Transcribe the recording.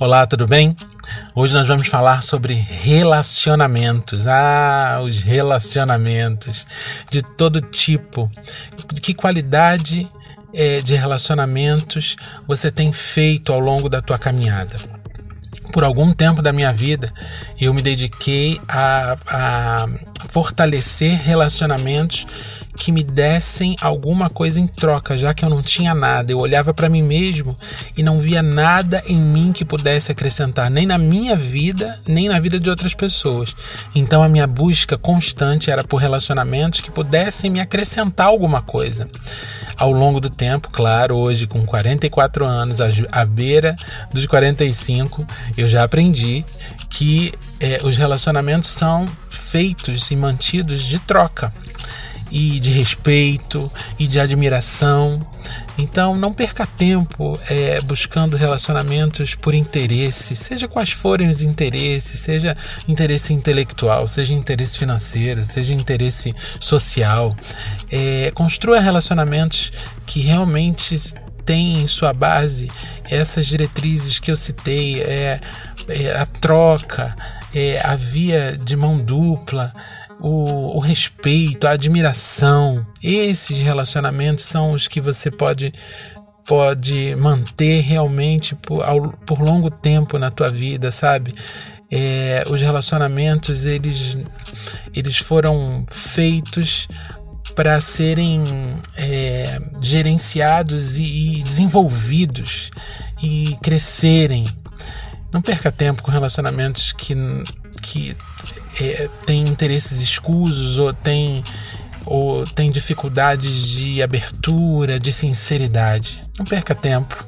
Olá, tudo bem? Hoje nós vamos falar sobre relacionamentos. Ah, os relacionamentos de todo tipo. Que qualidade é, de relacionamentos você tem feito ao longo da tua caminhada? Por algum tempo da minha vida, eu me dediquei a, a fortalecer relacionamentos que me dessem alguma coisa em troca, já que eu não tinha nada. Eu olhava para mim mesmo e não via nada em mim que pudesse acrescentar, nem na minha vida, nem na vida de outras pessoas. Então a minha busca constante era por relacionamentos que pudessem me acrescentar alguma coisa. Ao longo do tempo, claro, hoje com 44 anos, à beira dos 45, eu já aprendi que é, os relacionamentos são feitos e mantidos de troca e de respeito e de admiração. Então não perca tempo é, buscando relacionamentos por interesse, seja quais forem os interesses, seja interesse intelectual, seja interesse financeiro, seja interesse social. É, construa relacionamentos que realmente têm em sua base essas diretrizes que eu citei, é, é a troca, é, a via de mão dupla, o, o respeito, a admiração. Esses relacionamentos são os que você pode pode manter realmente por, ao, por longo tempo na tua vida, sabe? É, os relacionamentos eles, eles foram feitos para serem é, gerenciados e, e desenvolvidos e crescerem. Não perca tempo com relacionamentos que, que é, tem interesses escusos ou tem ou tem dificuldades de abertura, de sinceridade. Não perca tempo.